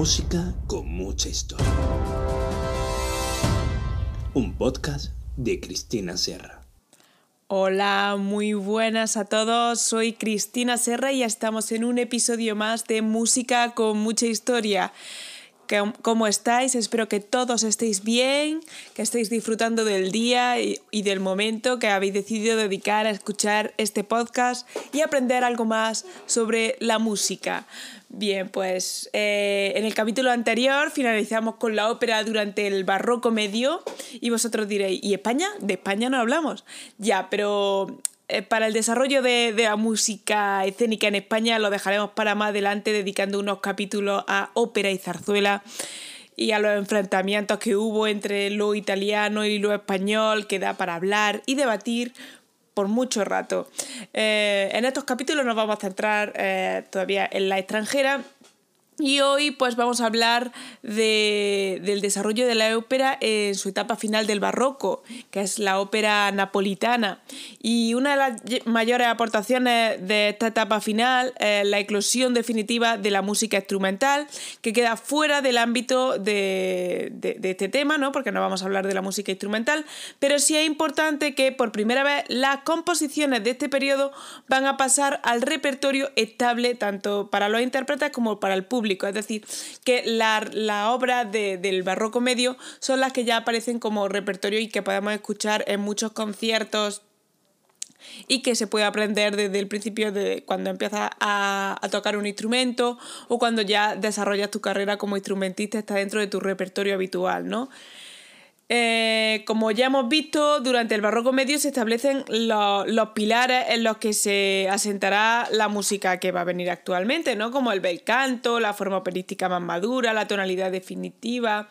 Música con mucha historia. Un podcast de Cristina Serra. Hola, muy buenas a todos. Soy Cristina Serra y estamos en un episodio más de Música con mucha historia. ¿Cómo estáis? Espero que todos estéis bien, que estéis disfrutando del día y, del momento que habéis decidido dedicar a escuchar este podcast y aprender algo más sobre la música. Bien, pues eh, en el capítulo anterior finalizamos con la ópera durante el barroco medio y vosotros diréis, ¿y España? De España no hablamos. Ya, pero eh, para el desarrollo de, la música escénica en España lo dejaremos para más adelante dedicando unos capítulos a ópera y zarzuela y a los enfrentamientos que hubo entre lo italiano y lo español que da para hablar y debatir por mucho rato. Eh, en estos capítulos nos vamos a centrar eh, todavía en la extranjera y hoy pues vamos a hablar del desarrollo de la ópera en su etapa final del barroco, que es la ópera napolitana. Y una de las mayores aportaciones de esta etapa final es la eclosión definitiva de la música instrumental, que queda fuera del ámbito de, este tema, ¿no? porque no vamos a hablar de la música instrumental, pero sí es importante que por primera vez las composiciones de este periodo van a pasar al repertorio estable tanto para los intérpretes como para el público es decir, que las la obras del barroco medio son las que ya aparecen como repertorio y que podemos escuchar en muchos conciertos y que se puede aprender desde el principio de cuando empiezas a, a, tocar un instrumento o cuando ya desarrollas tu carrera como instrumentista está dentro de tu repertorio habitual, ¿no? Eh, como ya hemos visto, durante el barroco medio se establecen los, pilares en los que se asentará la música que va a venir actualmente, ¿no? Como el bel canto, la forma operística más madura, la tonalidad definitiva.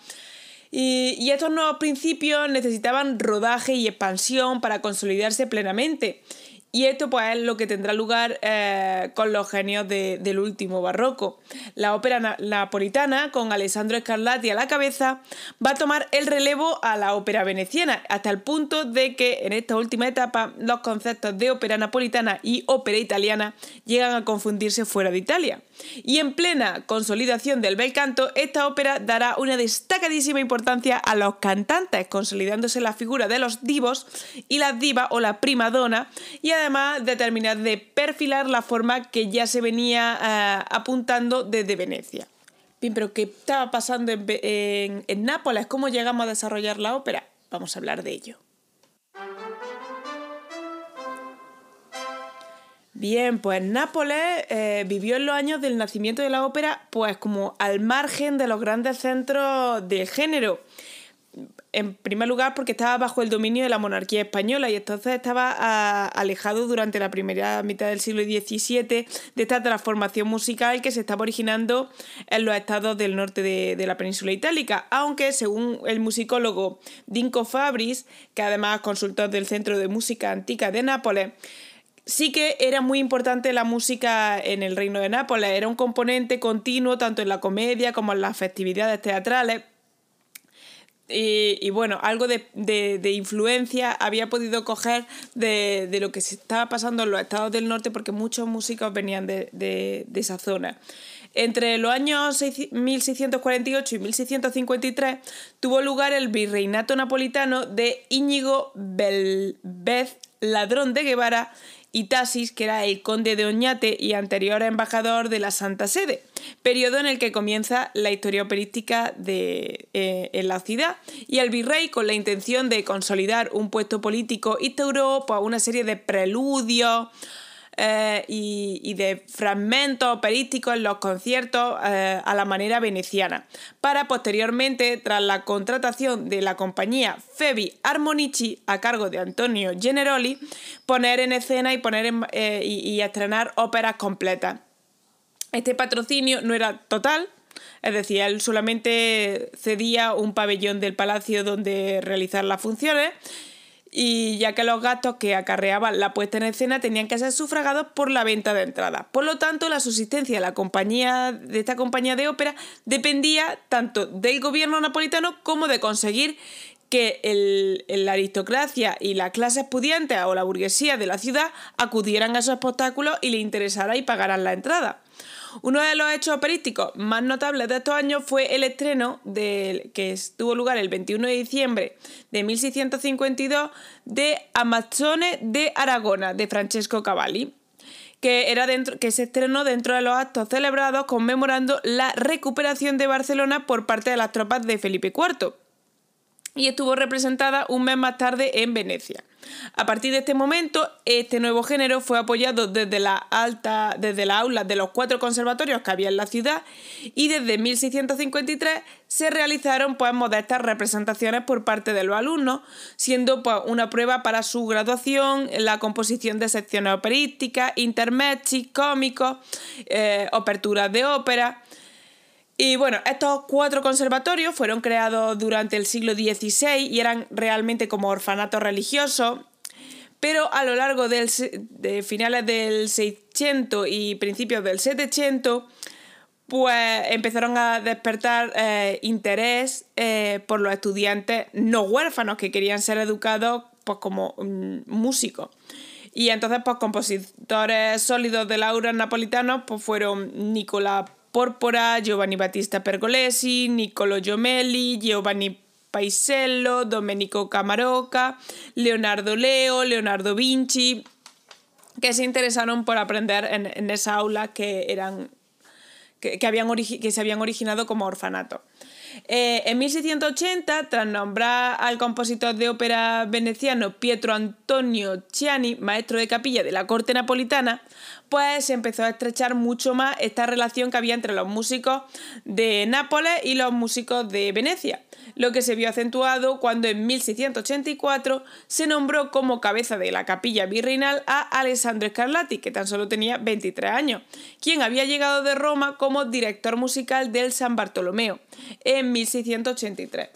Y, y estos nuevos principios necesitaban rodaje y expansión para consolidarse plenamente. Y esto pues es lo que tendrá lugar eh, con los genios del último barroco. La ópera napolitana, con Alessandro Scarlatti a la cabeza, va a tomar el relevo a la ópera veneciana, hasta el punto de que en esta última etapa los conceptos de ópera napolitana y ópera italiana llegan a confundirse fuera de Italia. Y en plena consolidación del bel canto, esta ópera dará una destacadísima importancia a los cantantes, consolidándose la figura de los divos y las divas o la prima donna, y además de terminar de perfilar la forma que ya se venía eh, apuntando desde Venecia. Bien, pero ¿qué estaba pasando en Nápoles? ¿Cómo llegamos a desarrollar la ópera? Vamos a hablar de ello. Bien, pues Nápoles eh, vivió en los años del nacimiento de la ópera, pues como al margen de los grandes centros del género. En primer lugar, porque estaba bajo el dominio de la monarquía española y entonces estaba ah, alejado durante la primera mitad del siglo XVII de esta transformación musical que se estaba originando en los estados del norte de, de la península itálica. Aunque, según el musicólogo Dinko Fabris, que además es consultor del Centro de Música Antica de Nápoles, sí que era muy importante la música en el Reino de Nápoles, era un componente continuo tanto en la comedia como en las festividades teatrales. Y, bueno, algo de, influencia había podido coger de, lo que se estaba pasando en los estados del norte porque muchos músicos venían de, esa zona. Entre los años 1648 y 1653 tuvo lugar el virreinato napolitano de Íñigo Belvez Ladrón de Guevara y Tasis, que era el conde de Oñate y anterior embajador de la Santa Sede, periodo en el que comienza la historia operística de, eh, en la ciudad. Y el virrey, con la intención de consolidar un puesto político, instauró pues, una serie de preludios, eh, y, de fragmentos operísticos en los conciertos eh, a la manera veneciana, para posteriormente, tras la contratación de la compañía Febi Armonici a cargo de Antonio Generoli, poner en escena y, poner eh, y estrenar óperas completas. Este patrocinio no era total, es decir, él solamente cedía un pabellón del palacio donde realizar las funciones y ya que los gastos que acarreaban la puesta en escena tenían que ser sufragados por la venta de entradas. Por lo tanto, la subsistencia de la compañía de esta compañía de ópera dependía tanto del gobierno napolitano como de conseguir que la aristocracia y las clases pudientes o la burguesía de la ciudad acudieran a esos espectáculos y le interesara y pagaran la entrada. Uno de los hechos operísticos más notables de estos años fue el estreno que tuvo lugar el 21 de diciembre de 1652 de Amazzone de Aragona de Francesco Cavalli que, era dentro, que se estrenó dentro de los actos celebrados conmemorando la recuperación de Barcelona por parte de las tropas de Felipe IV y estuvo representada un mes más tarde en Venecia. A partir de este momento, este nuevo género fue apoyado desde la alta, desde las aulas de los cuatro conservatorios que había en la ciudad y desde 1653 se realizaron pues, modestas representaciones por parte de los alumnos, siendo pues, una prueba para su graduación, la composición de secciones operísticas, intermezzi, cómicos, eh, aperturas de ópera. Y bueno, estos cuatro conservatorios fueron creados durante el siglo XVI y eran realmente como orfanatos religiosos, pero a lo largo de finales del 600 y principios del 700, pues empezaron a despertar eh, interés eh, por los estudiantes no huérfanos que querían ser educados pues, como mm, músicos. Y entonces, pues compositores sólidos de laura napolitanos pues, fueron Nicolás Porpora, Giovanni Battista Pergolesi, Niccolo Giomelli, Giovanni Paisiello, Domenico Camarocca, Leonardo Leo, Leonardo Vinci, que se interesaron por aprender en, esa aula que, eran, que, habían que se habían originado como orfanato. Eh, en 1680, tras nombrar al compositor de ópera veneciano Pietro Antonio Ciani, maestro de capilla de la corte napolitana, pues se empezó a estrechar mucho más esta relación que había entre los músicos de Nápoles y los músicos de Venecia, lo que se vio acentuado cuando en 1684 se nombró como cabeza de la capilla virreinal a Alessandro Scarlatti, que tan solo tenía 23 años, quien había llegado de Roma como director musical del San Bartolomeo en 1683.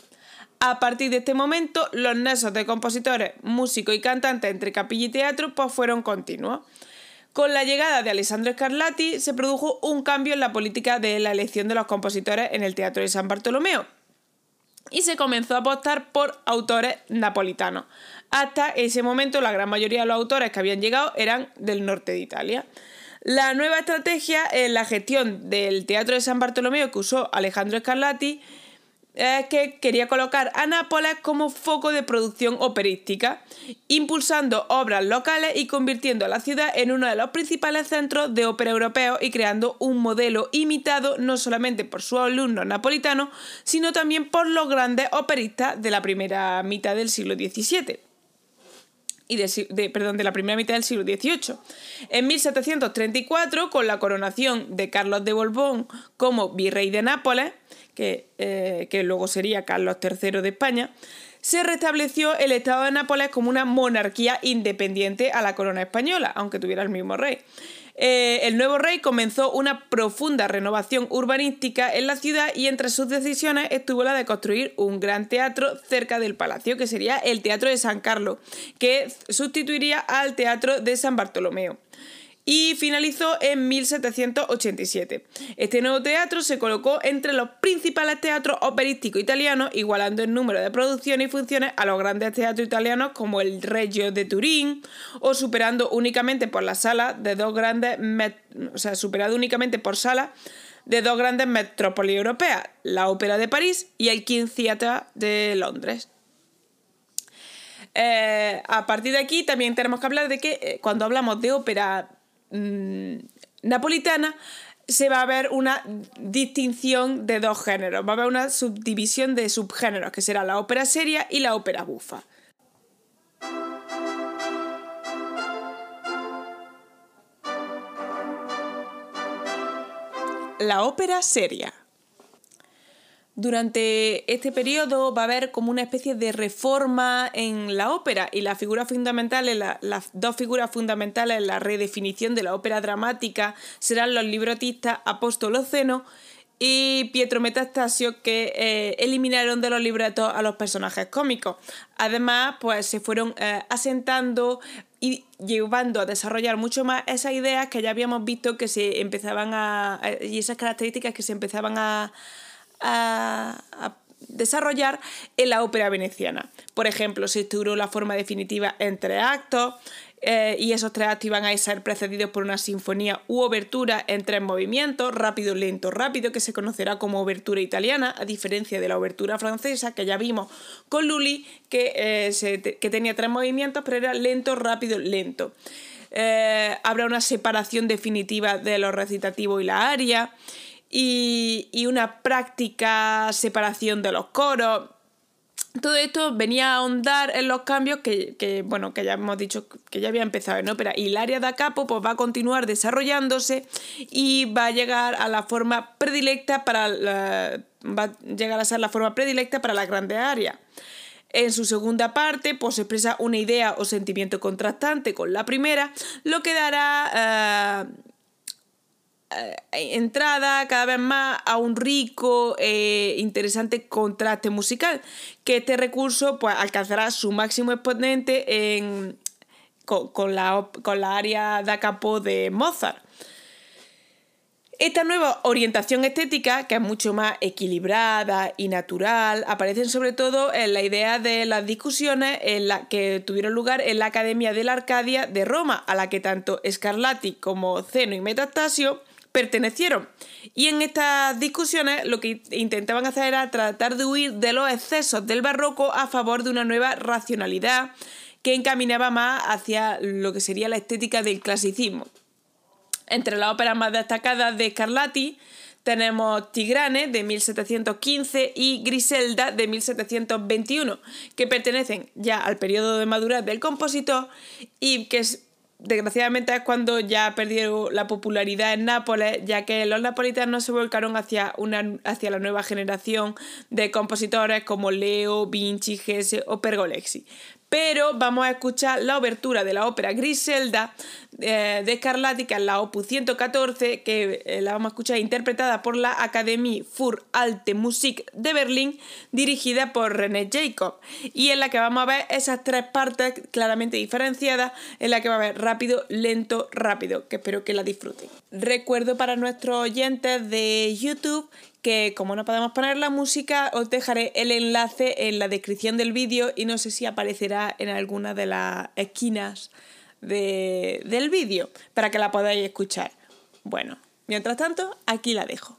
A partir de este momento, los nexos de compositores, músicos y cantantes entre capilla y teatro pues fueron continuos. Con la llegada de Alessandro Scarlatti se produjo un cambio en la política de la elección de los compositores en el Teatro de San Bartolomeo y se comenzó a apostar por autores napolitanos. Hasta ese momento la gran mayoría de los autores que habían llegado eran del norte de Italia. La nueva estrategia en la gestión del Teatro de San Bartolomeo que usó Alejandro Scarlatti es que quería colocar a Nápoles como foco de producción operística, impulsando obras locales y convirtiendo a la ciudad en uno de los principales centros de ópera europeos y creando un modelo imitado no solamente por sus alumnos napolitanos, sino también por los grandes operistas de la primera mitad del siglo XVII de, perdón, de la primera mitad del siglo XVIII. En 1734, con la coronación de Carlos de Borbón como virrey de Nápoles, eh, que, luego sería Carlos III de España, se restableció el Estado de Nápoles como una monarquía independiente a la corona española, aunque tuviera el mismo rey. Eh, el nuevo rey comenzó una profunda renovación urbanística en la ciudad y entre sus decisiones estuvo la de construir un gran teatro cerca del palacio, que sería el Teatro de San Carlos, que sustituiría al Teatro de San Bartolomeo y finalizó en 1787. Este nuevo teatro se colocó entre los principales teatros operísticos italianos, igualando el número de producciones y funciones a los grandes teatros italianos como el Reggio de Turín, o superando únicamente por la sala de dos grandes, o sea, superado únicamente por salas de dos grandes metrópolis europeas, la Ópera de París y el King Theatre de Londres. Eh, a partir de aquí también tenemos que hablar de que eh, cuando hablamos de ópera Mm, napolitana, se va a ver una distinción de dos géneros, va a haber una subdivisión de subgéneros, que será la ópera seria y la ópera bufa. La ópera seria. Durante este periodo va a haber como una especie de reforma en la ópera y las figuras fundamentales, las dos figuras fundamentales en la redefinición de la ópera dramática serán los libretistas Apóstolo Zeno y Pietro Metastasio que eh, eliminaron de los libretos a los personajes cómicos. Además, pues se fueron eh, asentando y llevando a desarrollar mucho más esas ideas que ya habíamos visto que se empezaban a... y esas características que se empezaban a, a, desarrollar en la ópera veneciana. Por ejemplo, se estructuró la forma definitiva en tres actos, eh, y esos tres actos iban a ser precedidos por una sinfonía u obertura en tres movimientos, rápido, lento, rápido, que se conocerá como obertura italiana, a diferencia de la obertura francesa que ya vimos con Lully, que, eh, tenía tres movimientos, pero era lento, rápido, lento. Eh, habrá una separación definitiva de los recitativos y la aria y, una práctica separación de los coros todo esto venía a ahondar en los cambios que, bueno, que ya hemos dicho que ya había empezado en ópera. Y el área da capo pues, va a continuar desarrollándose y va a llegar a la forma predilecta para va a llegar a ser la forma predilecta para la grande área. En su segunda parte, pues expresa una idea o sentimiento contrastante con la primera, lo que dará eh, entrada cada vez más a un rico e interesante contraste musical, que este recurso pues, alcanzará su máximo exponente en, con, la, con la área da capo de Mozart. Esta nueva orientación estética, que es mucho más equilibrada y natural, aparece sobre todo en la idea de las discusiones en la que tuvieron lugar en la Academia de la Arcadia de Roma, a la que tanto Scarlatti como Zeno y Metastasio pertenecieron. Y en estas discusiones lo que intentaban hacer era tratar de huir de los excesos del barroco a favor de una nueva racionalidad que encaminaba más hacia lo que sería la estética del clasicismo. Entre las óperas más destacadas de Scarlatti tenemos Tigrane de 1715 y Griselda de 1721, que pertenecen ya al periodo de madurez del compositor y que desgraciadamente es cuando ya perdieron la popularidad en Nápoles, ya que los napolitanos se volcaron hacia, una, hacia la nueva generación de compositores como Leo, Vinci, Gese o Pergolesi pero vamos a escuchar la obertura de la ópera Griselda eh, de Scarlatti, que es la opus 114, que eh, la vamos a escuchar interpretada por la Académie für Alte Musik de Berlín, dirigida por René Jacob, y en la que vamos a ver esas tres partes claramente diferenciadas, en la que va a ver rápido, lento, rápido, que espero que la disfruten. Recuerdo para nuestros oyentes de YouTube que como no podemos poner la música, os dejaré el enlace en la descripción del vídeo y no sé si aparecerá en alguna de las esquinas del vídeo para que la podáis escuchar. Bueno, mientras tanto, aquí la dejo.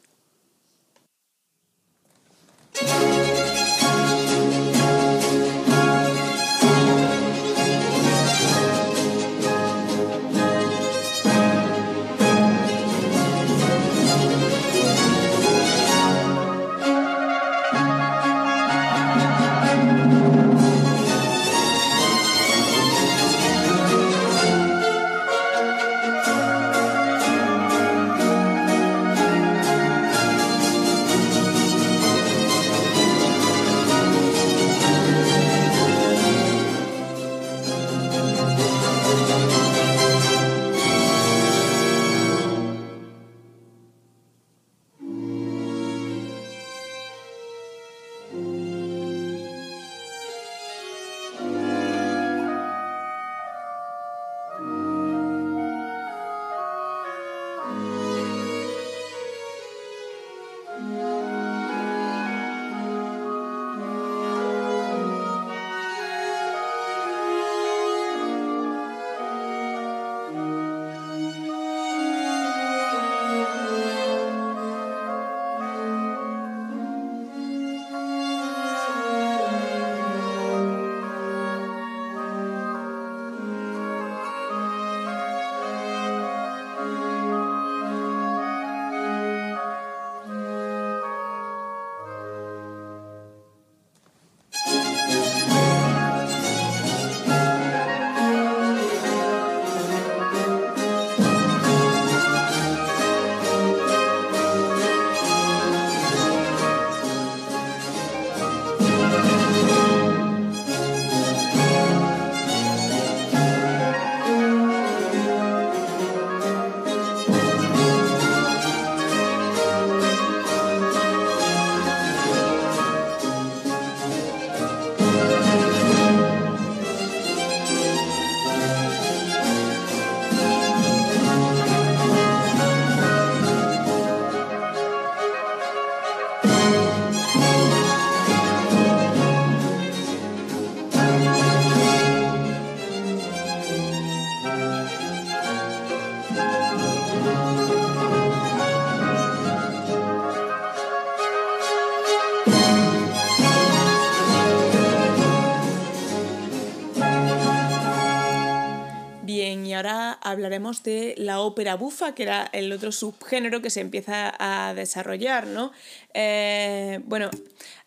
Hablaremos de la ópera bufa, que era el otro subgénero que se empieza a desarrollar, ¿no? Eh, bueno,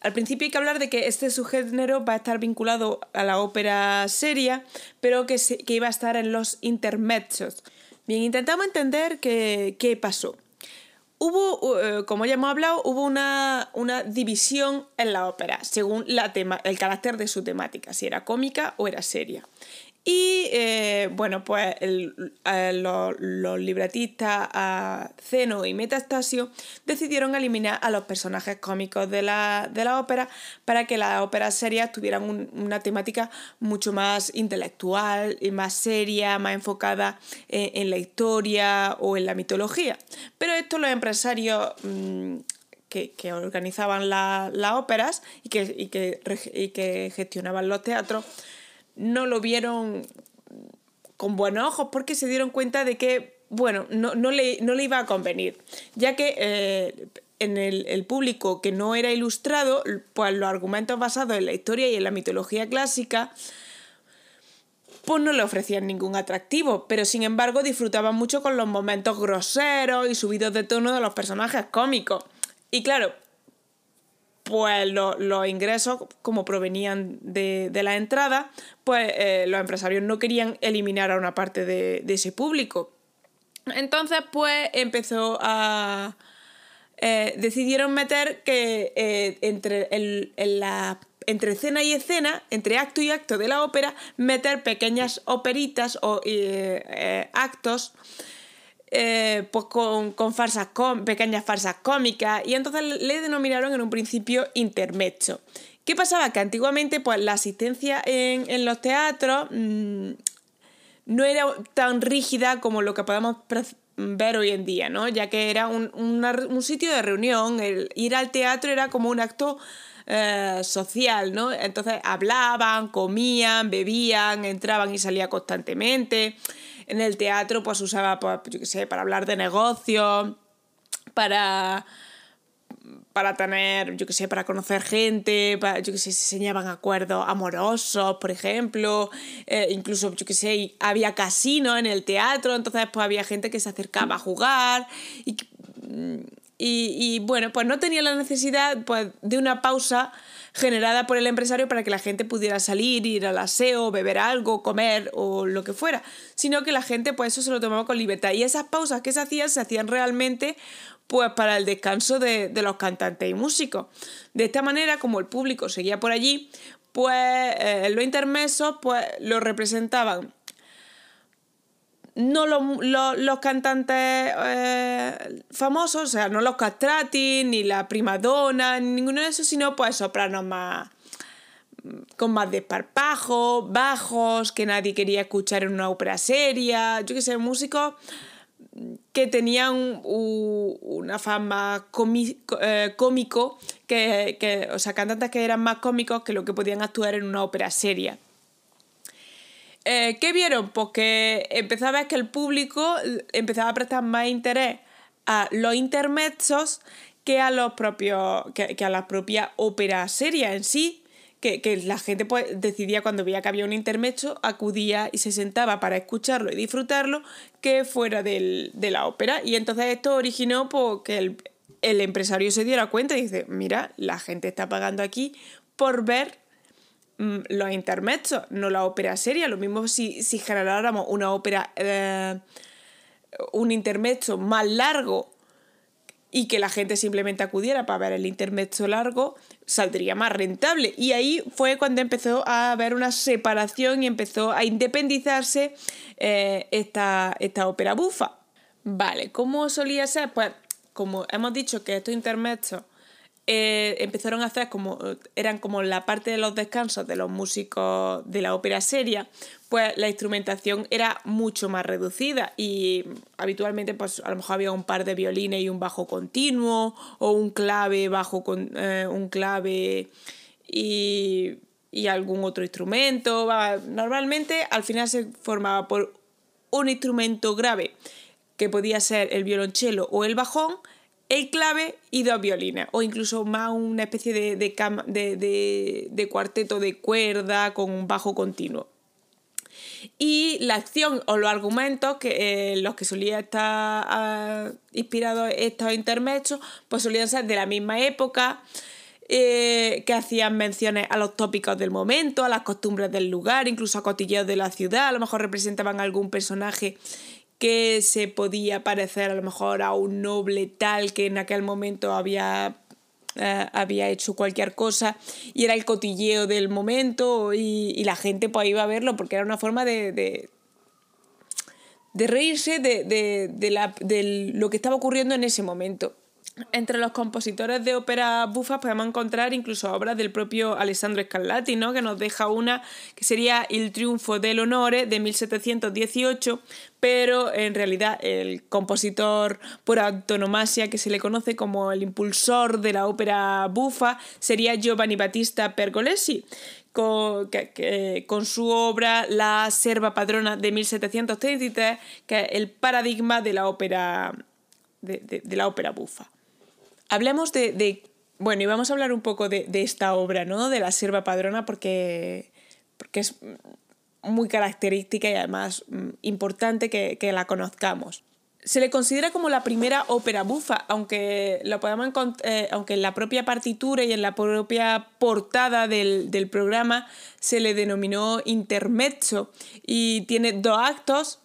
al principio hay que hablar de que este subgénero va a estar vinculado a la ópera seria, pero que, iba a estar en los intermedios. Bien, intentamos entender qué pasó. Hubo, eh, como ya hemos hablado, hubo una, una división en la ópera, según la tema, el carácter de su temática, si era cómica o era seria. Y eh, bueno, pues los, libretistas a Zeno y Metastasio decidieron eliminar a los personajes cómicos de la, ópera para que las óperas serias tuvieran una temática mucho más intelectual y más seria, más enfocada en, la historia o en la mitología. Pero esto los empresarios mm, que, organizaban las óperas y que, y que gestionaban los teatros no lo vieron con buenos ojos porque se dieron cuenta de que, bueno, no, le, no le iba a convenir, ya que eh, en el, público que no era ilustrado, pues los argumentos basados en la historia y en la mitología clásica, pues no le ofrecían ningún atractivo, pero sin embargo disfrutaban mucho con los momentos groseros y subidos de tono de los personajes cómicos. Y claro, pues los ingresos, como provenían de, la entrada, pues eh, los empresarios no querían eliminar a una parte de, ese público. Entonces, pues empezó a... Eh, decidieron meter que eh, entre, la, entre escena y escena, entre acto y acto de la ópera, meter pequeñas operitas o actos eh, pues con, con farsas pequeñas farsas cómicas y entonces le denominaron en un principio intermezzo. ¿Qué pasaba? Que antiguamente pues la asistencia en, los teatros mm, no era tan rígida como lo que podemos ver hoy en día, ¿no? Ya que era un, sitio de reunión, el ir al teatro era como un acto eh, social, ¿no? Entonces hablaban, comían, bebían, entraban y salían constantemente en el teatro pues usaba, pues, yo qué sé, para hablar de negocios, para para tener, yo qué sé, para conocer gente, para, yo qué sé, se enseñaban acuerdos amorosos, por ejemplo, eh, incluso, yo qué sé, había casino en el teatro, entonces pues había gente que se acercaba a jugar y, y, bueno, pues no tenía la necesidad pues, de una pausa generada por el empresario para que la gente pudiera salir, ir al aseo, beber algo, comer o lo que fuera, sino que la gente pues eso se lo tomaba con libertad. Y esas pausas que se hacían se hacían realmente pues para el descanso de, los cantantes y músicos. De esta manera, como el público seguía por allí, pues eh, los intermesos pues lo representaban no los, cantantes eh, famosos, o sea, no los castrati, ni la primadonna, ni ninguno de esos, sino pues sopranos más con más desparpajo, bajos, que nadie quería escuchar en una ópera seria, yo qué sé, músicos que tenían una fama eh, cómico, que, que, o sea, cantantes que eran más cómicos que lo que podían actuar en una ópera seria. Eh, ¿Qué vieron? Pues que empezaba a ver que el público empezaba a prestar más interés a los intermedios que a los propios. que, a la propia ópera seria en sí. Que, la gente pues, decidía cuando veía que había un intermedio, acudía y se sentaba para escucharlo y disfrutarlo, que fuera de la ópera. Y entonces esto originó pues, que el, el empresario se diera cuenta y dice, mira, la gente está pagando aquí por ver los intermedios, no la ópera seria. Lo mismo si, si generáramos una ópera, eh, un intermedio más largo y que la gente simplemente acudiera para ver el intermedio largo, saldría más rentable. Y ahí fue cuando empezó a haber una separación y empezó a independizarse eh, esta, esta ópera bufa. Vale, ¿cómo solía ser? Pues como hemos dicho que estos intermedios eh, empezaron a hacer como, eran como la parte de los descansos de los músicos de la ópera seria, pues la instrumentación era mucho más reducida y habitualmente pues a lo mejor había un par de violines y un bajo continuo o un clave bajo con eh, un clave y, y algún otro instrumento. Normalmente al final se formaba por un instrumento grave que podía ser el violonchelo o el bajón el clave y dos violines, o incluso más una especie de, de, de, cuarteto de cuerda con un bajo continuo. Y la acción o los argumentos que eh, los que solía estar uh, inspirados estos intermedios, pues solían ser de la misma época, eh, que hacían menciones a los tópicos del momento, a las costumbres del lugar, incluso a cotilleos de la ciudad, a lo mejor representaban algún personaje que se podía parecer a lo mejor a un noble tal que en aquel momento había, eh, había hecho cualquier cosa y era el cotilleo del momento y, la gente pues iba a verlo porque era una forma de, de, reírse de, de lo que estaba ocurriendo en ese momento. Entre los compositores de ópera bufas podemos encontrar incluso obras del propio Alessandro Scarlatti, ¿no? que nos deja una que sería Il triunfo del honore de 1718, pero en realidad el compositor por antonomasia que se le conoce como el impulsor de la ópera bufa sería Giovanni Battista Pergolesi, con, con, su obra La Serva Padrona de 1733, que es el paradigma de la ópera, de la ópera bufa. Hablemos de, Bueno, y vamos a hablar un poco de, esta obra, ¿no? De la sierva padrona, porque, porque es muy característica y además mm, importante que, la conozcamos. Se le considera como la primera ópera bufa, aunque, lo podemos eh, aunque en la propia partitura y en la propia portada del, del programa se le denominó intermezzo y tiene dos actos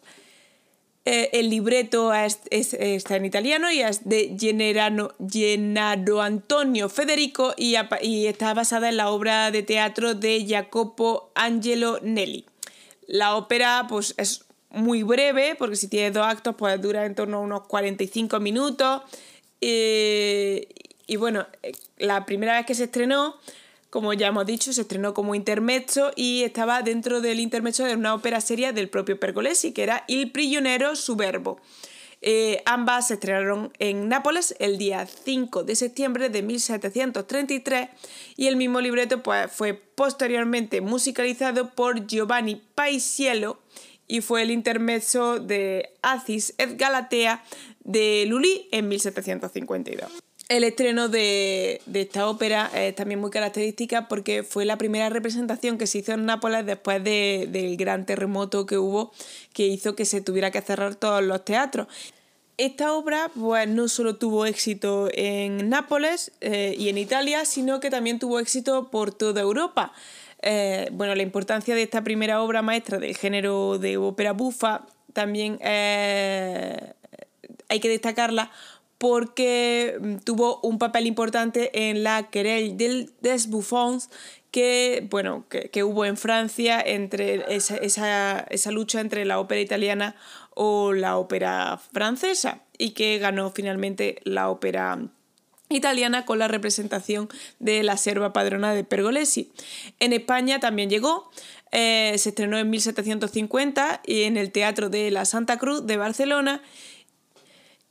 eh, el libreto está en italiano y es de Gennaro Antonio Federico y, está basada en la obra de teatro de Jacopo Angelo Nelli. La ópera pues, es muy breve, porque si tiene dos actos, pues dura en torno a unos 45 minutos. Eh, y bueno, eh, la primera vez que se estrenó como ya hemos dicho, se estrenó como intermezzo y estaba dentro del intermezzo de una ópera seria del propio Pergolesi, que era Il prisionero Suberbo. Eh, ambas se estrenaron en Nápoles el día 5 de septiembre de 1733 y el mismo libreto pues, fue posteriormente musicalizado por Giovanni Paisiello y fue el intermezzo de Acis et Galatea de Lully en 1752. El estreno de, esta ópera es también muy característica porque fue la primera representación que se hizo en Nápoles después del gran terremoto que hubo que hizo que se tuviera que cerrar todos los teatros. Esta obra pues, no solo tuvo éxito en Nápoles eh, y en Italia, sino que también tuvo éxito por toda Europa. Eh, bueno, la importancia de esta primera obra maestra del género de ópera bufa también eh, hay que destacarla porque mm, tuvo un papel importante en la querelle des Buffons que, bueno, que, hubo en Francia entre esa, esa, lucha entre la ópera italiana o la ópera francesa y que ganó finalmente la ópera italiana con la representación de la serva padrona de Pergolesi. En España también llegó, eh, se estrenó en 1750 y en el Teatro de la Santa Cruz de Barcelona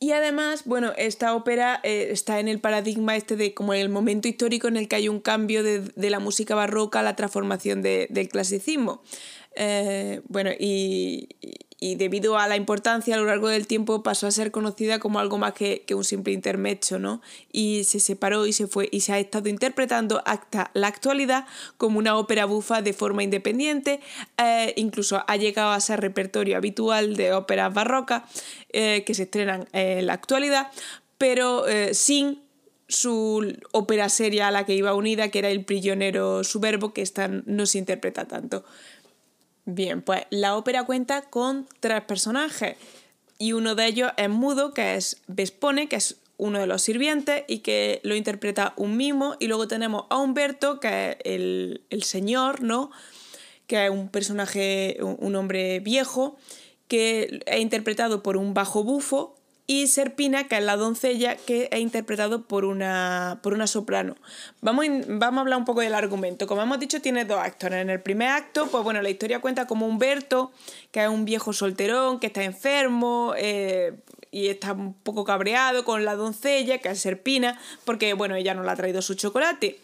y además, bueno, esta ópera eh, está en el paradigma este de como el momento histórico en el que hay un cambio de, de la música barroca a la transformación de, del clasicismo. Eh, bueno, y, y debido a la importancia a lo largo del tiempo pasó a ser conocida como algo más que, un simple intermedio, ¿no? Y se separó y se fue y se ha estado interpretando hasta la actualidad como una ópera bufa de forma independiente, eh, incluso ha llegado a ser repertorio habitual de óperas barrocas eh, que se estrenan en la actualidad, pero eh, sin su ópera seria a la que iba unida, que era El prisionero suberbo, que esta no se interpreta tanto. Bien, pues la ópera cuenta con tres personajes y uno de ellos es mudo, que es Vespone, que es uno de los sirvientes y que lo interpreta un mimo y luego tenemos a Humberto, que es el, el señor, ¿no? Que es un personaje, un hombre viejo, que es interpretado por un bajo bufo y Serpina, que es la doncella, que es interpretado por una, por una soprano. Vamos, vamos a hablar un poco del argumento. Como hemos dicho, tiene dos actos. En el primer acto, pues bueno, la historia cuenta como Humberto, que es un viejo solterón, que está enfermo, eh, y está un poco cabreado con la doncella, que es Serpina, porque bueno, ella no le ha traído su chocolate.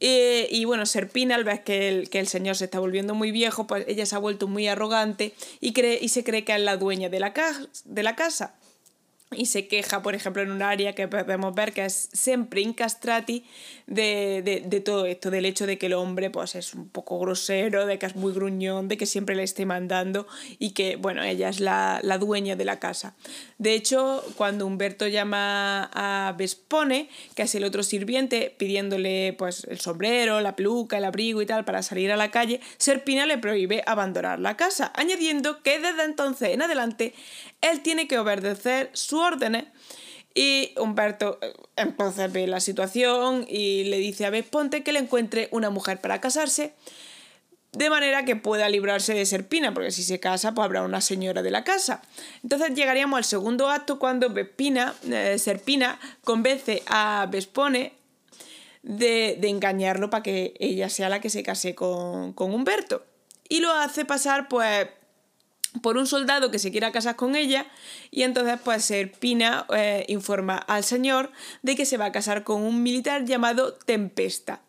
Eh, y bueno, Serpina, al ver que el, que el señor se está volviendo muy viejo, pues ella se ha vuelto muy arrogante y, cree, y se cree que es la dueña de la, de la casa. Y se queja, por ejemplo, en un área que podemos ver que es siempre incastrati de, de, de, todo esto, del hecho de que el hombre pues, es un poco grosero, de que es muy gruñón, de que siempre le esté mandando y que, bueno, ella es la, la dueña de la casa. De hecho, cuando Humberto llama a Vespone, que es el otro sirviente, pidiéndole pues, el sombrero, la peluca, el abrigo y tal para salir a la calle, Serpina le prohíbe abandonar la casa, añadiendo que desde entonces en adelante él tiene que obedecer su órdenes. Y Humberto eh, entonces ve la situación y le dice a Vesponte que le encuentre una mujer para casarse, de manera que pueda librarse de Serpina, porque si se casa, pues habrá una señora de la casa. Entonces llegaríamos al segundo acto cuando Vespina, eh, Serpina convence a Vespone de, de, engañarlo para que ella sea la que se case con, con Humberto. Y lo hace pasar, pues, por un soldado que se quiera casar con ella y entonces pues Serpina eh, informa al señor de que se va a casar con un militar llamado Tempesta.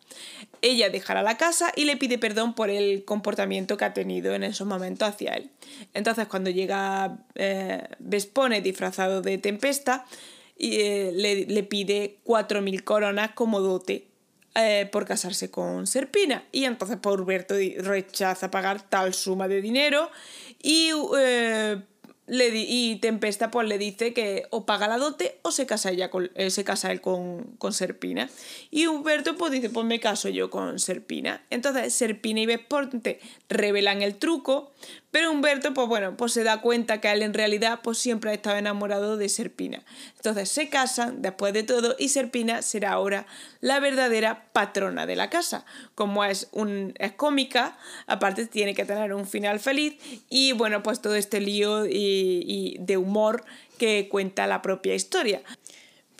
Ella dejará la casa y le pide perdón por el comportamiento que ha tenido en esos momentos hacia él. Entonces cuando llega eh, Vespone disfrazado de Tempesta y, eh, le, le, pide 4.000 coronas como dote eh, por casarse con Serpina. Y entonces Porberto rechaza pagar tal suma de dinero y eh, le y Tempesta pues le dice que o paga la dote o se casa ella con, eh, se casa él con, con, Serpina. Y Humberto pues dice, pues me caso yo con Serpina. Entonces Serpina y Vesponte revelan el truco, pero Humberto, pues bueno, pues se da cuenta que él en realidad pues siempre ha estado enamorado de Serpina. Entonces se casan después de todo y Serpina será ahora la verdadera patrona de la casa. Como es, un, es cómica, aparte tiene que tener un final feliz y bueno, pues todo este lío y, de humor que cuenta la propia historia.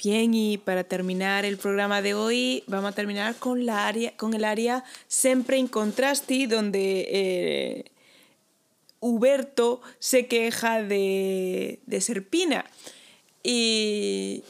Bien, y para terminar el programa de hoy, vamos a terminar con, la área, con el área Sempre in Contrasti, donde... Eh, Huberto se queja de, de Serpina. Y,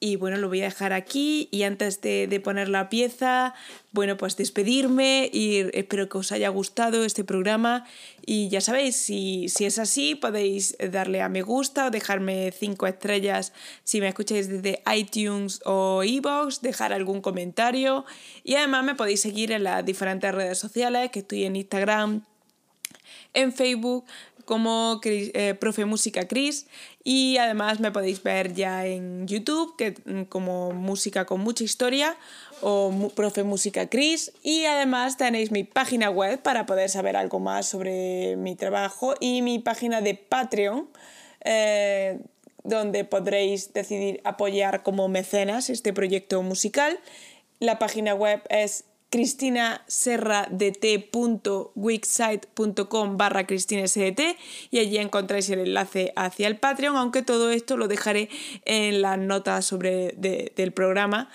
y, bueno, lo voy a dejar aquí y antes de, poner la pieza, bueno, pues despedirme y espero que os haya gustado este programa. Y ya sabéis, si, si es así podéis darle a me gusta o dejarme cinco estrellas. Si me escucháis desde iTunes o iVoox, dejar algún comentario. Y además me podéis seguir en las diferentes redes sociales que estoy en Instagram, en Facebook como eh, Profe Música Cris y además me podéis ver ya en YouTube que, mm, como Música con mucha historia o Profe Música Cris y además tenéis mi página web para poder saber algo más sobre mi trabajo y mi página de Patreon eh, donde podréis decidir apoyar como mecenas este proyecto musical. La página web es cristinaserradt.wixsite.com barra cristinasdt y allí encontráis el enlace hacia el Patreon, aunque todo esto lo dejaré en las notas sobre de, del programa,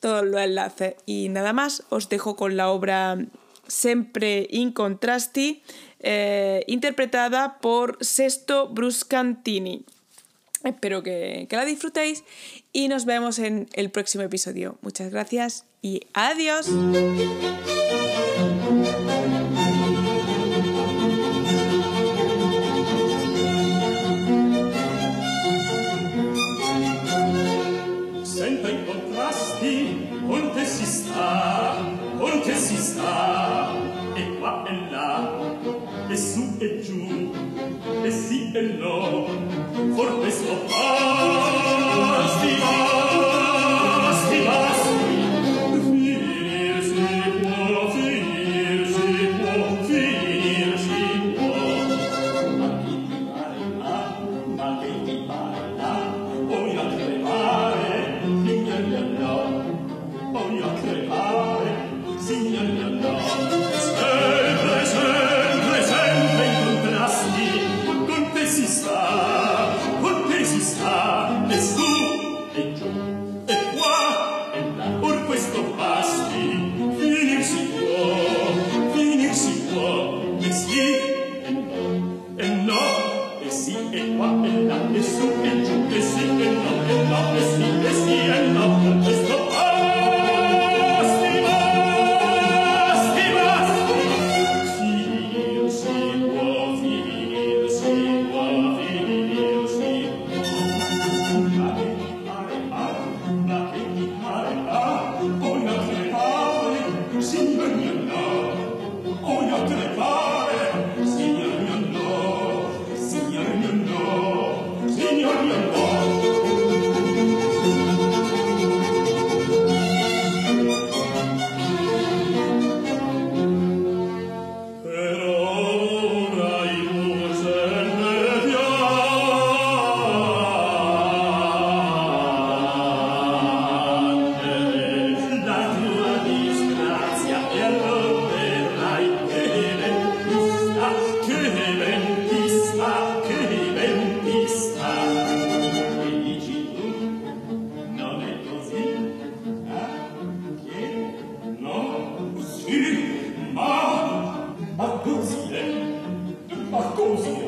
todos los enlaces. Y nada más, os dejo con la obra Sempre in Contrasti, eh, interpretada por Sesto Bruscantini. Espero que la disfrutéis y nos vemos en el próximo episodio. Muchas gracias y adiós. Sempre in contrasti, con si sta, con si sta, e qua e là, e su e giù, e sì e no, for souls